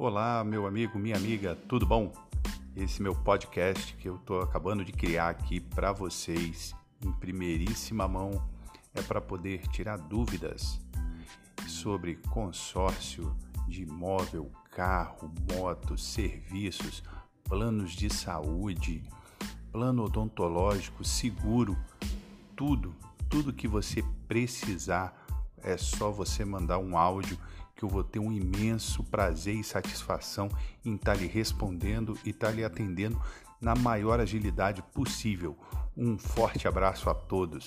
Olá, meu amigo, minha amiga, tudo bom? Esse meu podcast que eu estou acabando de criar aqui para vocês em primeiríssima mão é para poder tirar dúvidas sobre consórcio de imóvel, carro, moto, serviços, planos de saúde, plano odontológico, seguro, tudo, tudo que você precisar é só você mandar um áudio que eu vou ter um imenso prazer e satisfação em estar lhe respondendo e estar lhe atendendo na maior agilidade possível. Um forte abraço a todos.